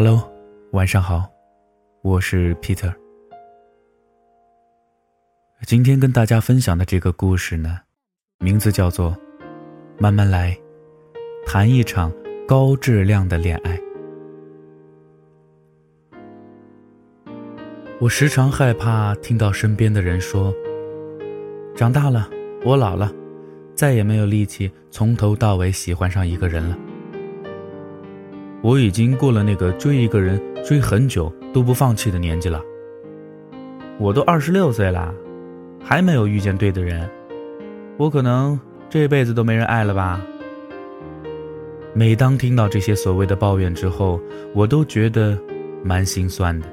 Hello，晚上好，我是 Peter。今天跟大家分享的这个故事呢，名字叫做《慢慢来》，谈一场高质量的恋爱。我时常害怕听到身边的人说：“长大了，我老了，再也没有力气从头到尾喜欢上一个人了。”我已经过了那个追一个人追很久都不放弃的年纪了。我都二十六岁了，还没有遇见对的人，我可能这辈子都没人爱了吧。每当听到这些所谓的抱怨之后，我都觉得蛮心酸的。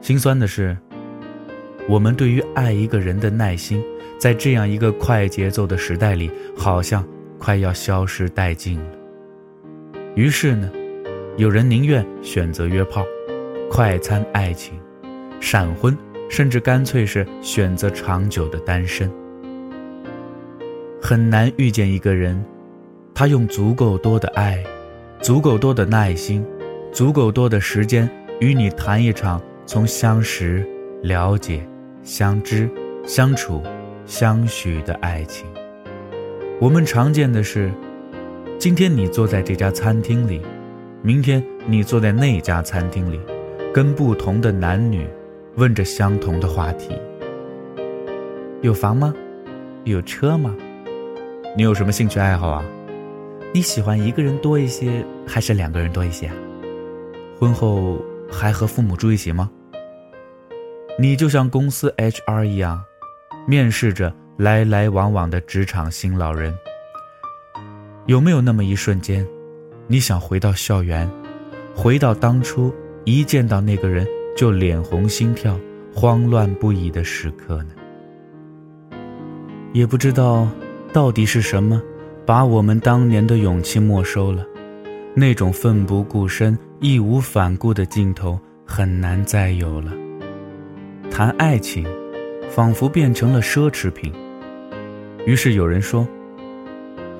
心酸的是，我们对于爱一个人的耐心，在这样一个快节奏的时代里，好像快要消失殆尽了。于是呢，有人宁愿选择约炮、快餐爱情、闪婚，甚至干脆是选择长久的单身。很难遇见一个人，他用足够多的爱、足够多的耐心、足够多的时间与你谈一场从相识、了解、相知、相处、相许的爱情。我们常见的是。今天你坐在这家餐厅里，明天你坐在那家餐厅里，跟不同的男女问着相同的话题：有房吗？有车吗？你有什么兴趣爱好啊？你喜欢一个人多一些还是两个人多一些？婚后还和父母住一起吗？你就像公司 HR 一样，面试着来来往往的职场新老人。有没有那么一瞬间，你想回到校园，回到当初一见到那个人就脸红心跳、慌乱不已的时刻呢？也不知道到底是什么，把我们当年的勇气没收了，那种奋不顾身、义无反顾的劲头很难再有了。谈爱情，仿佛变成了奢侈品。于是有人说。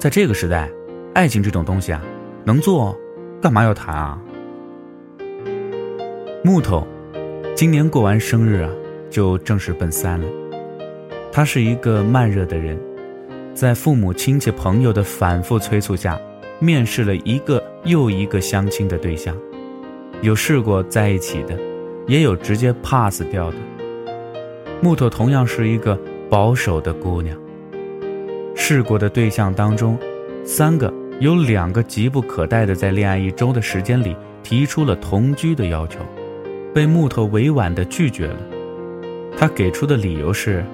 在这个时代，爱情这种东西啊，能做，干嘛要谈啊？木头，今年过完生日啊，就正式奔三了。他是一个慢热的人，在父母亲戚朋友的反复催促下，面试了一个又一个相亲的对象，有试过在一起的，也有直接 pass 掉的。木头同样是一个保守的姑娘。试过的对象当中，三个有两个急不可待的在恋爱一周的时间里提出了同居的要求，被木头委婉的拒绝了。他给出的理由是：“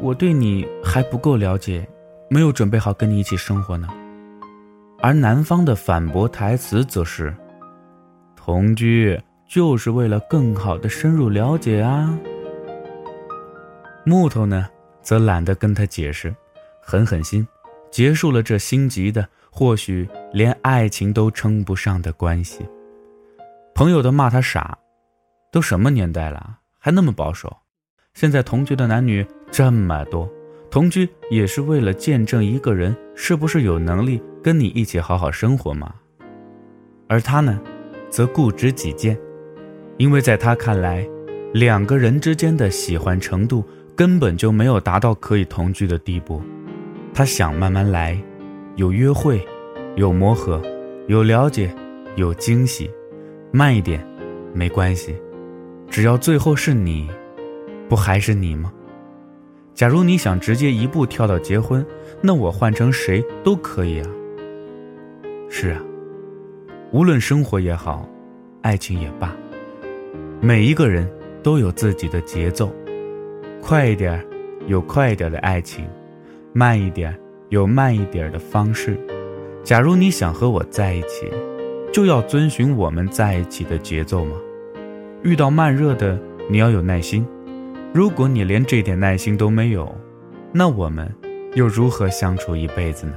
我对你还不够了解，没有准备好跟你一起生活呢。”而男方的反驳台词则是：“同居就是为了更好的深入了解啊。”木头呢，则懒得跟他解释。狠狠心，结束了这心急的，或许连爱情都称不上的关系。朋友都骂他傻，都什么年代了，还那么保守？现在同居的男女这么多，同居也是为了见证一个人是不是有能力跟你一起好好生活吗？而他呢，则固执己见，因为在他看来，两个人之间的喜欢程度根本就没有达到可以同居的地步。他想慢慢来，有约会，有磨合，有了解，有惊喜，慢一点，没关系，只要最后是你，不还是你吗？假如你想直接一步跳到结婚，那我换成谁都可以啊。是啊，无论生活也好，爱情也罢，每一个人都有自己的节奏，快一点，有快一点的爱情。慢一点，有慢一点的方式。假如你想和我在一起，就要遵循我们在一起的节奏吗？遇到慢热的，你要有耐心。如果你连这点耐心都没有，那我们又如何相处一辈子呢？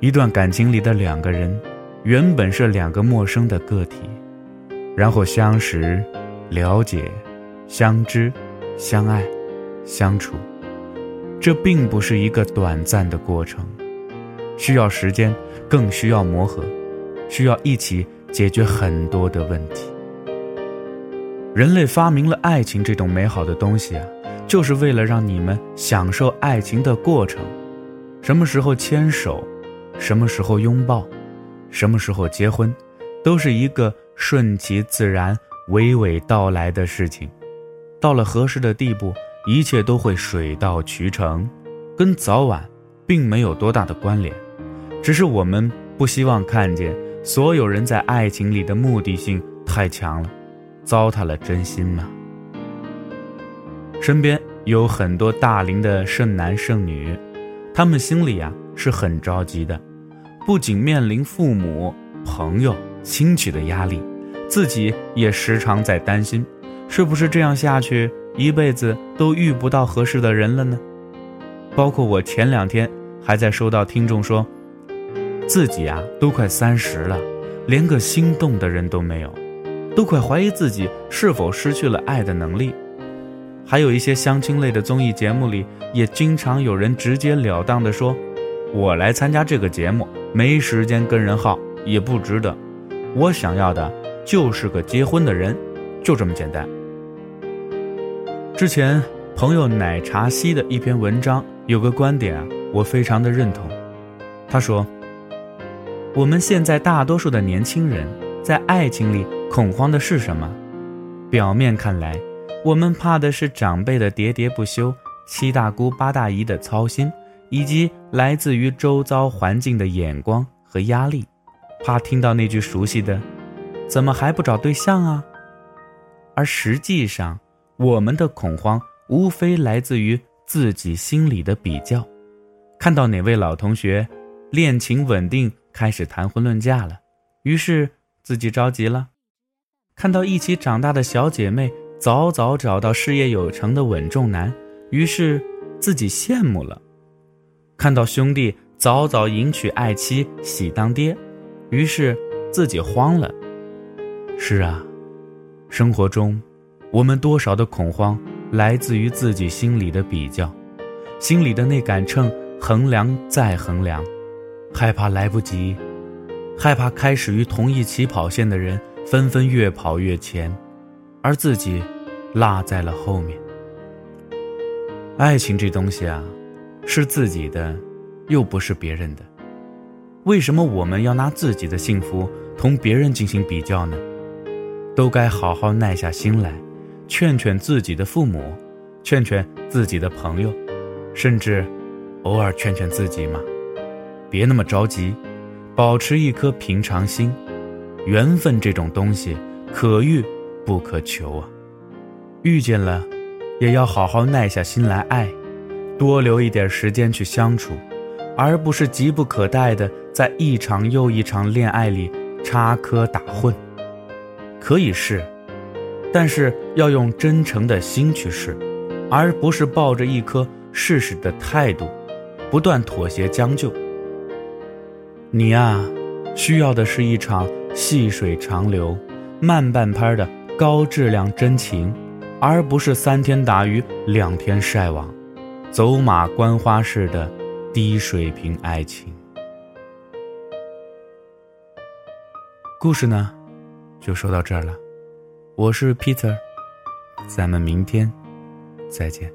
一段感情里的两个人，原本是两个陌生的个体，然后相识、了解、相知、相爱、相处。这并不是一个短暂的过程，需要时间，更需要磨合。需要一起解决很多的问题。人类发明了爱情这种美好的东西啊，就是为了让你们享受爱情的过程。什么时候牵手，什么时候拥抱，什么时候结婚，都是一个顺其自然、娓娓道来的事情。到了合适的地步，一切都会水到渠成，跟早晚并没有多大的关联。只是我们不希望看见所有人在爱情里的目的性太强了，糟蹋了真心嘛。身边有很多大龄的剩男剩女。他们心里啊是很着急的，不仅面临父母、朋友、亲戚的压力，自己也时常在担心，是不是这样下去一辈子都遇不到合适的人了呢？包括我前两天还在收到听众说，自己啊都快三十了，连个心动的人都没有，都快怀疑自己是否失去了爱的能力。还有一些相亲类的综艺节目里，也经常有人直截了当的说：“我来参加这个节目，没时间跟人耗，也不值得。我想要的就是个结婚的人，就这么简单。”之前朋友奶茶西的一篇文章有个观点啊，我非常的认同。他说：“我们现在大多数的年轻人在爱情里恐慌的是什么？表面看来。”我们怕的是长辈的喋喋不休，七大姑八大姨的操心，以及来自于周遭环境的眼光和压力，怕听到那句熟悉的“怎么还不找对象啊？”而实际上，我们的恐慌无非来自于自己心里的比较，看到哪位老同学恋情稳定，开始谈婚论嫁了，于是自己着急了；看到一起长大的小姐妹。早早找到事业有成的稳重男，于是自己羡慕了；看到兄弟早早迎娶爱妻喜当爹，于是自己慌了。是啊，生活中，我们多少的恐慌来自于自己心里的比较，心里的那杆秤衡量再衡量，害怕来不及，害怕开始于同一起跑线的人纷纷越跑越前。而自己落在了后面。爱情这东西啊，是自己的，又不是别人的。为什么我们要拿自己的幸福同别人进行比较呢？都该好好耐下心来，劝劝自己的父母，劝劝自己的朋友，甚至偶尔劝劝自己嘛。别那么着急，保持一颗平常心。缘分这种东西，可遇。不可求啊！遇见了，也要好好耐下心来爱，多留一点时间去相处，而不是急不可待的在一场又一场恋爱里插科打诨。可以试，但是要用真诚的心去试，而不是抱着一颗试试的态度，不断妥协将就。你啊，需要的是一场细水长流、慢半拍的。高质量真情，而不是三天打鱼两天晒网，走马观花式的低水平爱情。故事呢，就说到这儿了。我是 Peter，咱们明天再见。